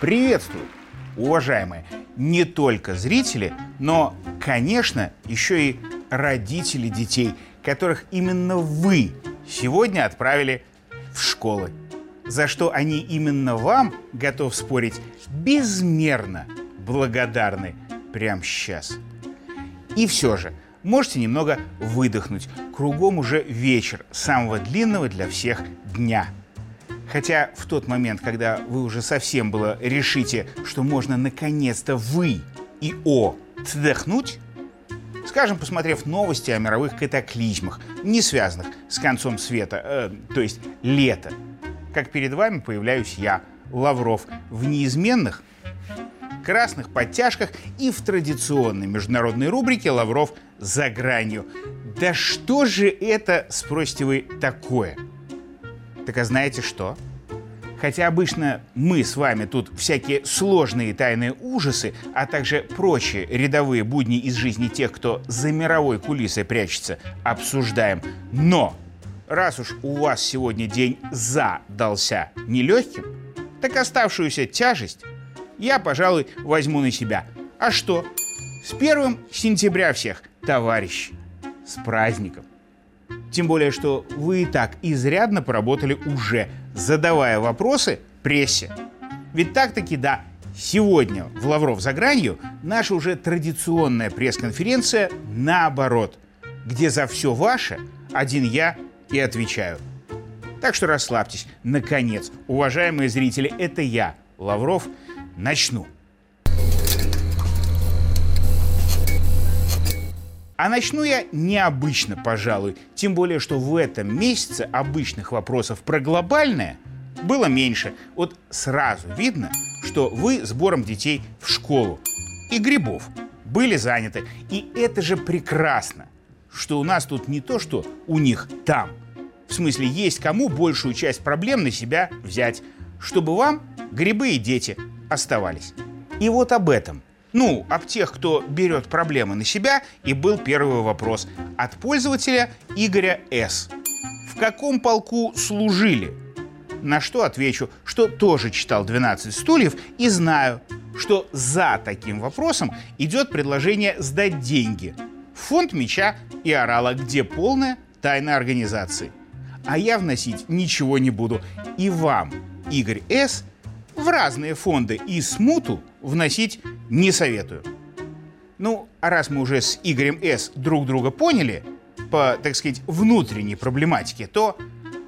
Приветствую, уважаемые, не только зрители, но, конечно, еще и родители детей, которых именно вы сегодня отправили в школы. За что они именно вам, готов спорить, безмерно благодарны прямо сейчас. И все же, можете немного выдохнуть. Кругом уже вечер самого длинного для всех дня – Хотя в тот момент, когда вы уже совсем было решите, что можно наконец-то вы и о вдохнуть, скажем, посмотрев новости о мировых катаклизмах, не связанных с концом света, э, то есть лета, как перед вами появляюсь я, Лавров, в неизменных красных подтяжках и в традиционной международной рубрике «Лавров за гранью». Да что же это, спросите вы, такое? Так а знаете что? Хотя обычно мы с вами тут всякие сложные тайные ужасы, а также прочие рядовые будни из жизни тех, кто за мировой кулисой прячется, обсуждаем. Но раз уж у вас сегодня день задался нелегким, так оставшуюся тяжесть я, пожалуй, возьму на себя. А что? С первым сентября всех, товарищи! С праздником! Тем более, что вы и так изрядно поработали уже, задавая вопросы прессе. Ведь так-таки, да, сегодня в «Лавров за гранью» наша уже традиционная пресс-конференция наоборот, где за все ваше один я и отвечаю. Так что расслабьтесь. Наконец, уважаемые зрители, это я, Лавров, начну. А начну я необычно, пожалуй, тем более, что в этом месяце обычных вопросов про глобальное было меньше. Вот сразу видно, что вы сбором детей в школу и грибов были заняты. И это же прекрасно, что у нас тут не то, что у них там. В смысле, есть кому большую часть проблем на себя взять, чтобы вам грибы и дети оставались. И вот об этом – ну, об тех, кто берет проблемы на себя, и был первый вопрос от пользователя Игоря С. В каком полку служили? На что отвечу, что тоже читал «12 стульев» и знаю, что за таким вопросом идет предложение сдать деньги фонд меча и орала, где полная тайна организации. А я вносить ничего не буду. И вам, Игорь С., в разные фонды и смуту вносить не советую. Ну, а раз мы уже с Игорем С. друг друга поняли по, так сказать, внутренней проблематике, то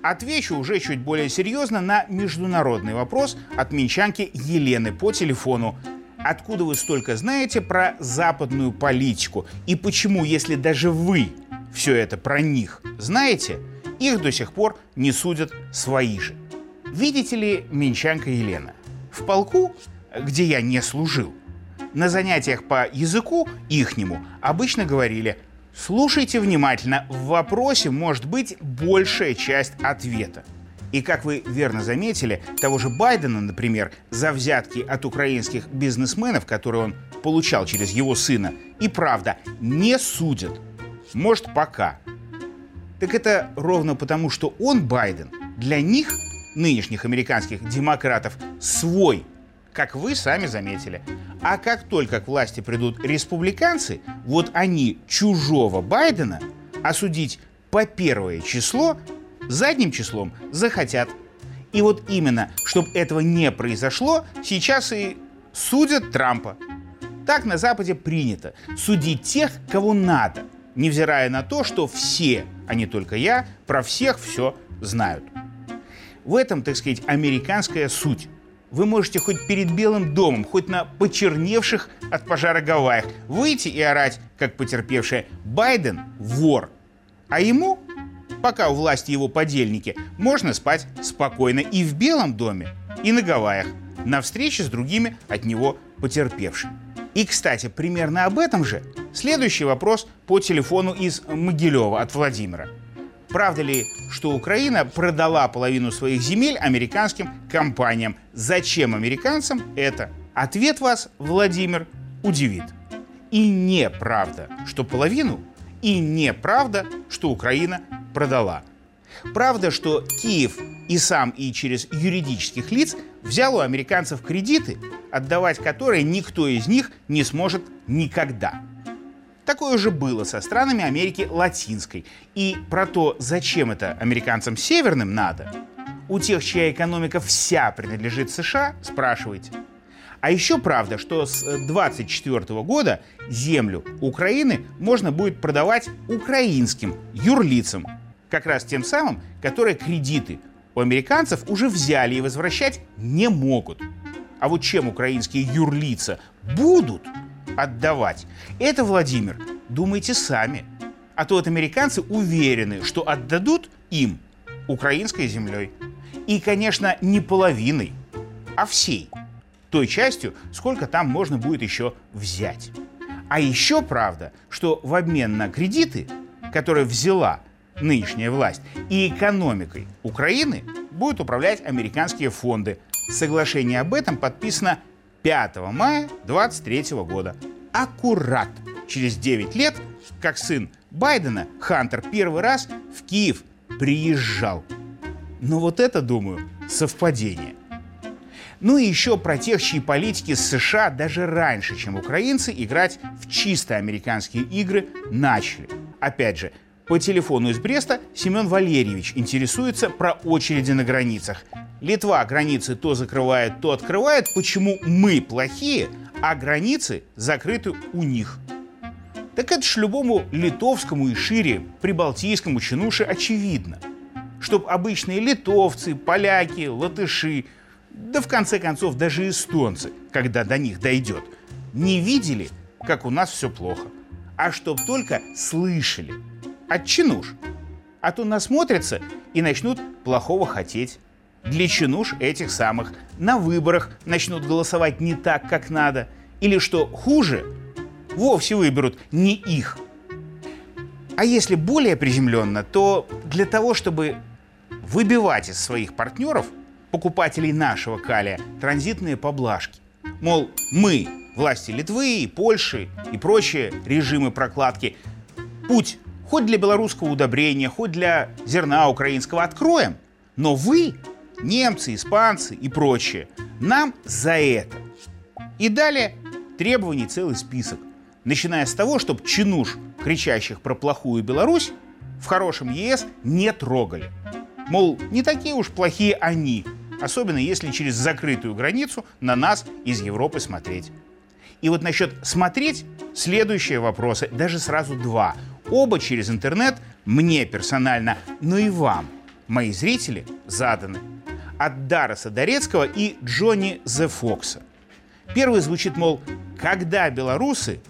отвечу уже чуть более серьезно на международный вопрос от минчанки Елены по телефону. Откуда вы столько знаете про западную политику? И почему, если даже вы все это про них знаете, их до сих пор не судят свои же? Видите ли, Минчанка Елена, в полку, где я не служил, на занятиях по языку ихнему обычно говорили «Слушайте внимательно, в вопросе может быть большая часть ответа». И как вы верно заметили, того же Байдена, например, за взятки от украинских бизнесменов, которые он получал через его сына, и правда, не судят. Может, пока. Так это ровно потому, что он, Байден, для них нынешних американских демократов свой, как вы сами заметили. А как только к власти придут республиканцы, вот они чужого Байдена осудить по первое число задним числом захотят. И вот именно, чтобы этого не произошло, сейчас и судят Трампа. Так на Западе принято судить тех, кого надо, невзирая на то, что все, а не только я, про всех все знают. В этом, так сказать, американская суть. Вы можете хоть перед Белым домом, хоть на почерневших от пожара Гавайях выйти и орать, как потерпевшая «Байден – вор». А ему, пока у власти его подельники, можно спать спокойно и в Белом доме, и на Гавайях, на встрече с другими от него потерпевшими. И, кстати, примерно об этом же следующий вопрос по телефону из Могилева от Владимира – Правда ли, что Украина продала половину своих земель американским компаниям? Зачем американцам это? Ответ вас, Владимир, удивит. И неправда, что половину, и неправда, что Украина продала. Правда, что Киев и сам, и через юридических лиц взял у американцев кредиты, отдавать которые никто из них не сможет никогда. Такое уже было со странами Америки Латинской. И про то, зачем это американцам северным надо, у тех, чья экономика вся принадлежит США, спрашивайте. А еще правда, что с 24 года землю Украины можно будет продавать украинским юрлицам, как раз тем самым, которые кредиты у американцев уже взяли и возвращать не могут. А вот чем украинские юрлица будут отдавать, это, Владимир, думайте сами. А то вот американцы уверены, что отдадут им украинской землей. И, конечно, не половиной, а всей той частью, сколько там можно будет еще взять. А еще правда, что в обмен на кредиты, которые взяла нынешняя власть, и экономикой Украины будут управлять американские фонды. Соглашение об этом подписано 5 мая 23 года. Аккурат через 9 лет, как сын Байдена, Хантер первый раз в Киев приезжал. Но вот это, думаю, совпадение. Ну и еще про тех, чьи политики США даже раньше, чем украинцы, играть в чисто американские игры начали. Опять же, по телефону из Бреста Семен Валерьевич интересуется про очереди на границах. Литва границы то закрывает, то открывает. Почему мы плохие, а границы закрыты у них? Так это ж любому литовскому и шире прибалтийскому чинуше очевидно. Чтоб обычные литовцы, поляки, латыши – да в конце концов даже эстонцы, когда до них дойдет, не видели, как у нас все плохо, а чтоб только слышали. От чинуш. А то насмотрятся и начнут плохого хотеть. Для чинуш этих самых на выборах начнут голосовать не так, как надо. Или что хуже, вовсе выберут не их. А если более приземленно, то для того, чтобы выбивать из своих партнеров – покупателей нашего калия транзитные поблажки. Мол, мы, власти Литвы и Польши и прочие режимы прокладки, путь хоть для белорусского удобрения, хоть для зерна украинского откроем, но вы, немцы, испанцы и прочие, нам за это. И далее требований целый список, начиная с того, чтобы чинуш, кричащих про плохую Беларусь, в хорошем ЕС не трогали. Мол, не такие уж плохие они, Особенно если через закрытую границу на нас из Европы смотреть. И вот насчет смотреть следующие вопросы, даже сразу два. Оба через интернет, мне персонально, но и вам, мои зрители, заданы. От Дарреса Дорецкого и Джонни Зе Фокса. Первый звучит, мол, когда белорусы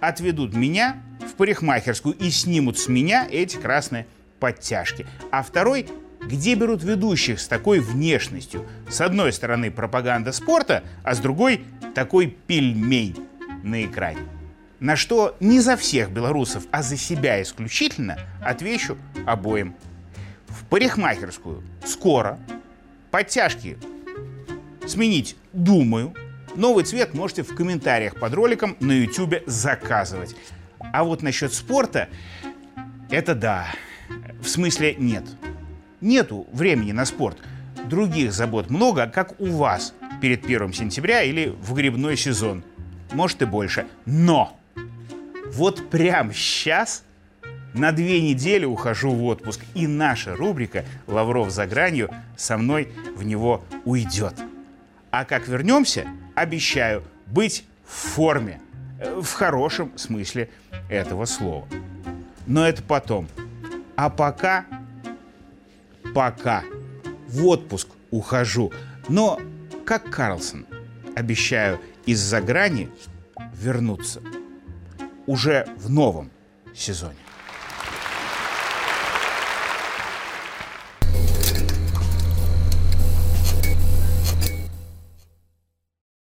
отведут меня в парикмахерскую и снимут с меня эти красные подтяжки. А второй где берут ведущих с такой внешностью? С одной стороны пропаганда спорта, а с другой такой пельмень на экране. На что не за всех белорусов, а за себя исключительно отвечу обоим. В парикмахерскую скоро. Подтяжки сменить думаю. Новый цвет можете в комментариях под роликом на YouTube заказывать. А вот насчет спорта, это да. В смысле нет нету времени на спорт. Других забот много, как у вас перед 1 сентября или в грибной сезон. Может и больше. Но вот прямо сейчас на две недели ухожу в отпуск, и наша рубрика «Лавров за гранью» со мной в него уйдет. А как вернемся, обещаю быть в форме, э, в хорошем смысле этого слова. Но это потом. А пока пока. В отпуск ухожу. Но, как Карлсон, обещаю из-за грани вернуться. Уже в новом сезоне.